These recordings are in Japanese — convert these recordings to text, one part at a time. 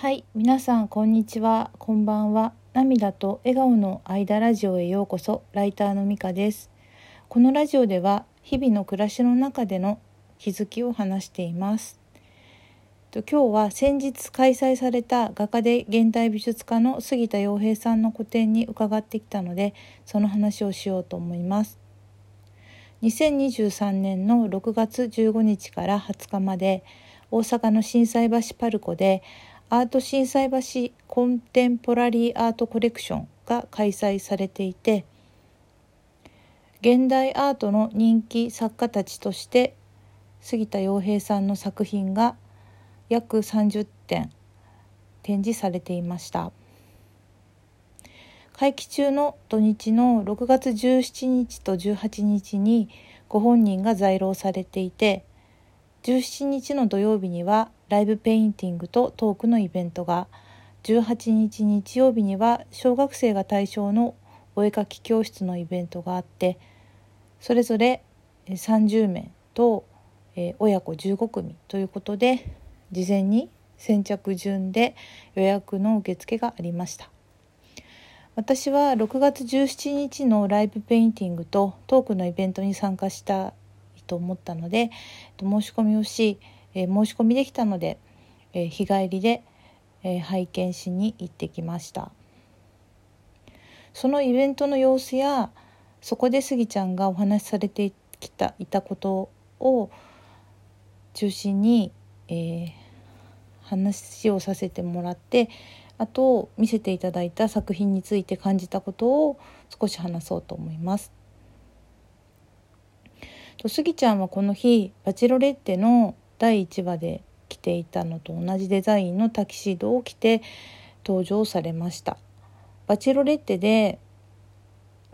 はい、皆さんこんにちは、こんばんは。涙と笑顔の間ラジオへようこそ。ライターのみかです。このラジオでは日々の暮らしの中での気づきを話しています。と今日は先日開催された画家で現代美術家の杉田洋平さんの個展に伺ってきたので、その話をしようと思います。2023年の6月15日から20日まで大阪の心斎橋パルコでアート心斎橋コンテンポラリーアートコレクションが開催されていて現代アートの人気作家たちとして杉田洋平さんの作品が約30点展示されていました。会期中の土日の6月17日と18日にご本人が在廊されていて17日の土曜日にはライブペインティングとトークのイベントが18日日曜日には小学生が対象のお絵描き教室のイベントがあってそれぞれ30名と親子15組ということで事前に先着順で予約の受付がありました。私は6月17日のライブペインティングとトークのイベントに参加したと思ったので申し込みをしえ、申し込みできたので、え、日帰りで、え、拝見しに行ってきましたそのイベントの様子やそこでスギちゃんがお話しされてきたいたことを中心に、え話をさせてもらってあと見せていただいた作品について感じたことを少し話そうと思います。とスギちゃんはこの日バチロレッテの第1話で着ていたのと同じデザインのタキシードを着て登場されました。バチロレッテで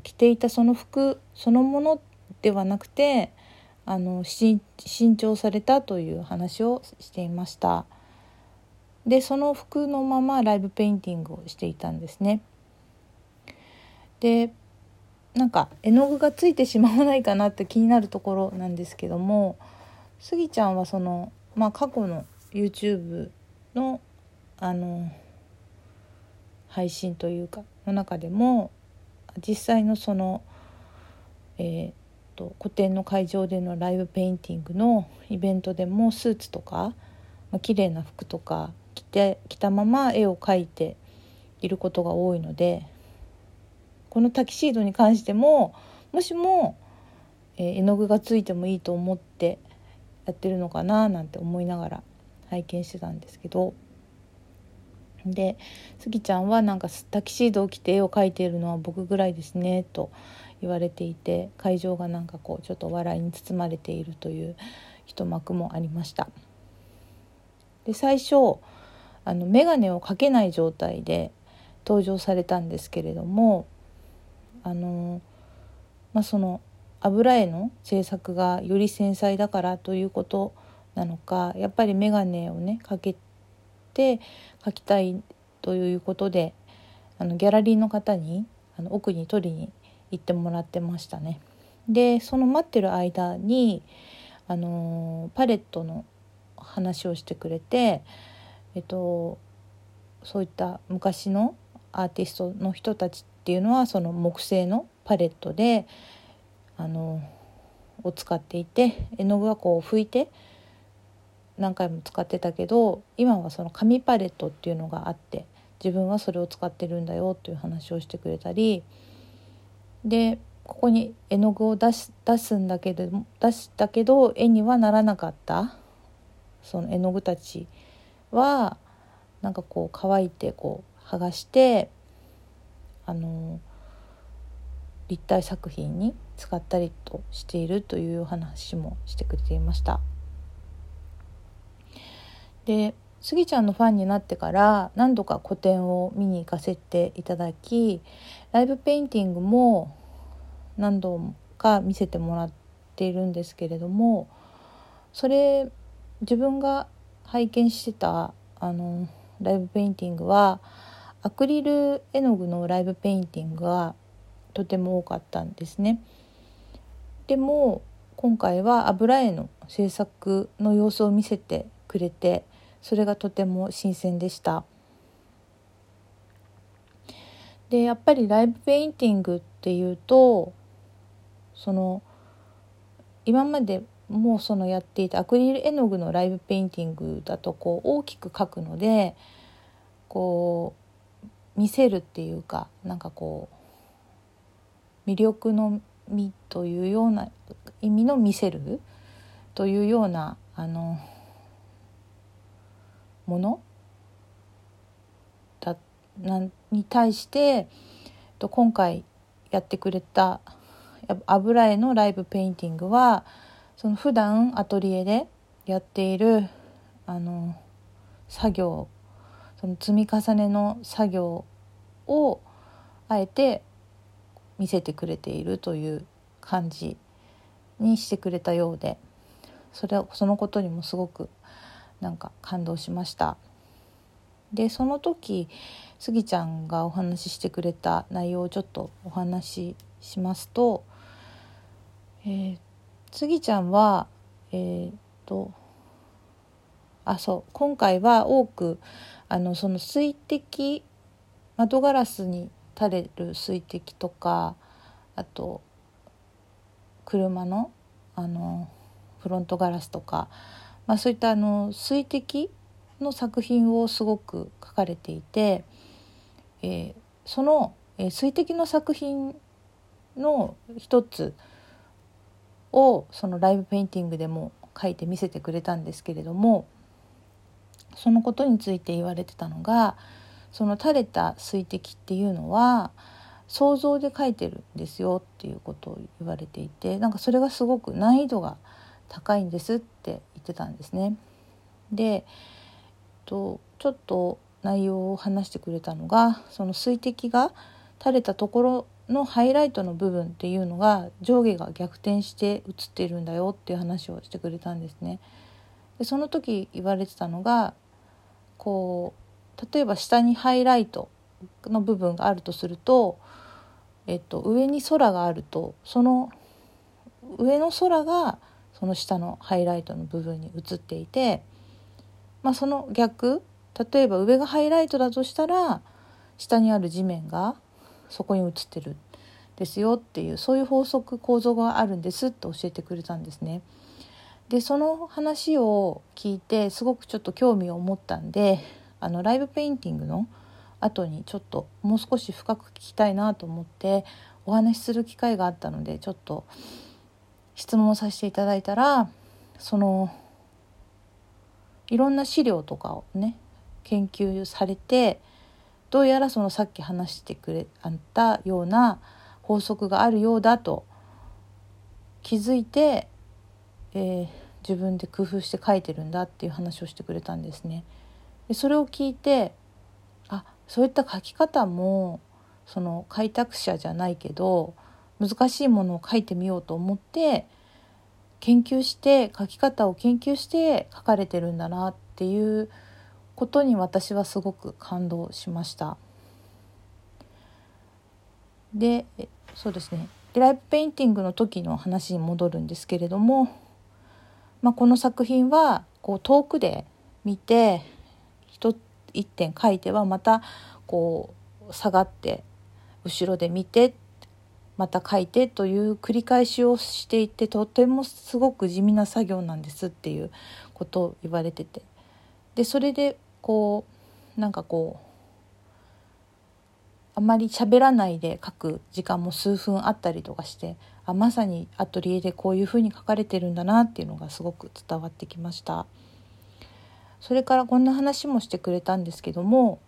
着ていたその服そのものではなくてあの新調されたという話をしていました。でその服のままライブペインティングをしていたんですね。でなんか絵の具がついてしまわないかなって気になるところなんですけどもスギちゃんはその、まあ、過去の YouTube のあの配信というかの中でも実際のその、えーと、と個展の会場でのライブペインティングのイベントでもスーツとか、まあ綺麗な服とか着て着たまま絵を描いていることが多いのでこのタキシードに関してももしも、えー、絵の具がついてもいいと思ってやってるのかななんて思いながら拝見してたんですけど。でスギちゃんはなんかタキシードを着て絵を描いているのは僕ぐらいですねと言われていて会場がなんかこうちょっと笑いに包まれているという一幕もありました。で最初あの眼鏡をかけない状態で登場されたんですけれどもあのまあその油絵の制作がより繊細だからということなのかやっぱり眼鏡をねかけて描きたいということであのギャラリーの方にあの奥に取りに行ってもらってましたね。でその待ってる間にあのパレットの話をしてくれて、えっと、そういった昔のアーティストの人たちっていうのはその木製のパレットであのを使っていて絵の具はこう拭いて何回も使ってたけど今はその紙パレットっていうのがあって自分はそれを使ってるんだよっていう話をしてくれたりでここに絵の具を出し出すんだけど出したけど絵にはならなかったその絵の具たちはなんかこう乾いてこう剥がしてあの立体作品に使ったりとしているという話もしてくれていました。でスギちゃんのファンになってから何度か個展を見に行かせていただきライブペインティングも何度か見せてもらっているんですけれどもそれ自分が拝見してたあのライブペインティングはアクリル絵の具のライブペインティングがとても多かったんですね。でも今回は油絵の制作の様子を見せてくれてそれがとても新鮮でした。でやっぱりライブペインティングっていうとその今までもうそのやっていたアクリル絵の具のライブペインティングだとこう大きく描くのでこう見せるっていうかなんかこう魅力の「み」というような意味の「見せる」というようなあのもの？だなに対して今回やってくれた油絵のライブペインティングはその普段アトリエでやっているあの作業その積み重ねの作業をあえて見せてくれているという感じにしてくれたようでそれそのことにもすごくなんか感動しました。でその時スギちゃんがお話ししてくれた内容をちょっとお話ししますと、えー、スギちゃんはえー、っとあそう。今回は多くあのその水滴窓ガラスに垂れる水滴とかあと車のあのフロントガラスとか、まあ、そういったあの水滴の作品をすごく描かれていて、えー、その、えー、水滴の作品の一つをそのライブペインティングでも書いて見せてくれたんですけれどもそのことについて言われてたのがその垂れた水滴っていうのは想像で書いてるんですよっていうことを言われていてなんかそれがすごく難易度が高いんですって言ってたんですね。でえっとちょっと内容を話してくれたのがその水滴が垂れたところのハイライトの部分っていうのが上下が逆転して映っているんだよっていう話をしてくれたんですね。でその時言われてたのがこう例えば下にハイライトの部分があるとすると、えっと、上に空があるとその上の空がその下のハイライトの部分に映っていて、まあ、その逆例えば上がハイライトだとしたら下にある地面がそこに映ってるですよっていうそういう法則構造があるんですって教えてくれたんですね。でその話を聞いてすごくちょっと興味を持ったんであのライブペインティングの後にちょっともう少し深く聞きたいなと思ってお話しする機会があったのでちょっと質問をさせていただいたらそのいろんな資料とかをね研究されてどうやらそのさっき話してくれあったような法則があるようだと気づいて、えー、自分で工夫して書いてるんだっていう話をしてくれたんですね。でそれを聞いてあそういった書き方もその開拓者じゃないけど難しいものを書いてみようと思って研究して書き方を研究して書かれてるんだなっていうことに私はすごく感動しました。でそうですねライブペインティングの時の話に戻るんですけれども、まあ、この作品はこう遠くで見て一点書いてはまたこう下がって後ろで見てまた書いてという繰り返しをしていてとてもすごく地味な作業なんですっていうことを言われてて。でそれでこうなんかこうあまり喋らないで書く時間も数分あったりとかしてあまさにアトリエでこういうふうに書かれてるんだなっていうのがすごく伝わってきました。それからこんな話もしてくれたんですけども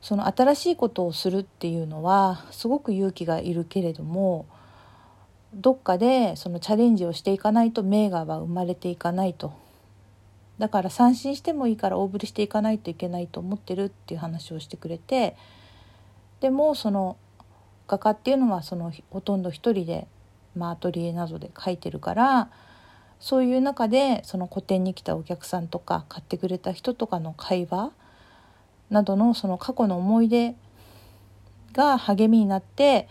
その新しいことをするっていうのはすごく勇気がいるけれどもどっかでそのチャレンジをしていかないと名画は生まれていかないとだから三振してもいいから大振りしていかないといけないと思ってるっていう話をしてくれてでもその画家っていうのはそのほとんど一人で、まあ、アトリエなどで描いてるからそういう中でその個展に来たお客さんとか買ってくれた人とかの会話などのその過去の思い出が励みになって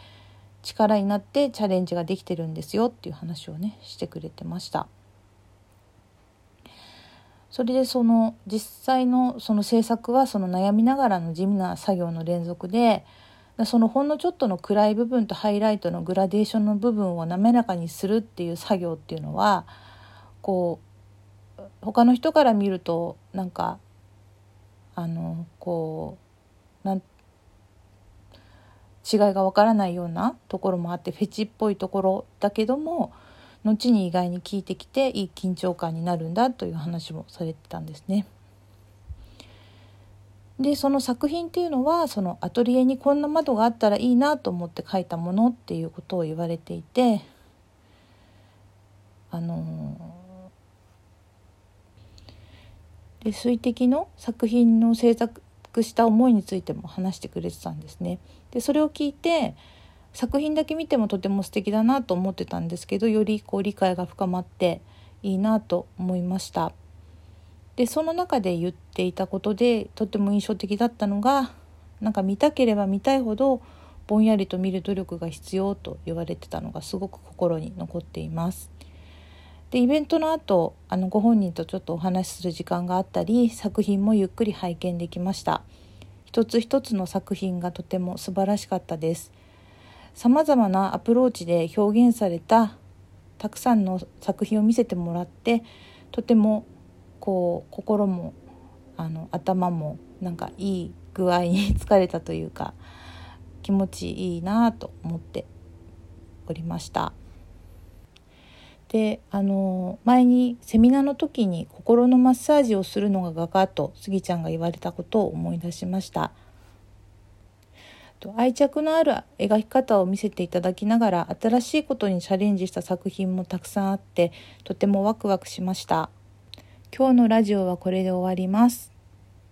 力になってチャレンジができてるんですよっていう話をねしてくれてました。それでその実際のその制作はその悩みながらの地味な作業の連続でそのほんのちょっとの暗い部分とハイライトのグラデーションの部分を滑らかにするっていう作業っていうのはこう他の人から見るとなんかあのこうなん違いがわからないようなところもあってフェチっぽいところだけども後に意外に効いてきていい緊張感になるんだという話もされてたんですね。でその作品っていうのはそのアトリエにこんな窓があったらいいなと思って描いたものっていうことを言われていてあので水滴の作品の制作した思いについても話してくれてたんですね。でそれを聞いて作品だけ見てもとても素敵だなと思ってたんですけどよりこう理解が深まっていいなと思いました。でその中で言っていたことでとっても印象的だったのがなんか見たければ見たいほどぼんやりと見る努力が必要と言われてたのがすごく心に残っています。でイベントの後あのご本人とちょっとお話しする時間があったり作品もゆっくり拝見できました一つ一つの作品がとても素晴らしかったですさまざまなアプローチで表現されたたくさんの作品を見せてもらってとてもこう心もあの頭もなんかいい具合に疲れたというか気持ちいいなと思っておりました。であの前にセミナーの時に心のマッサージをするのが画家とスギちゃんが言われたことを思い出しました。愛着のある描き方を見せていただきながら新しいことにチャレンジした作品もたくさんあってとてもワクワクしました。今日のラジオはこれで終わります。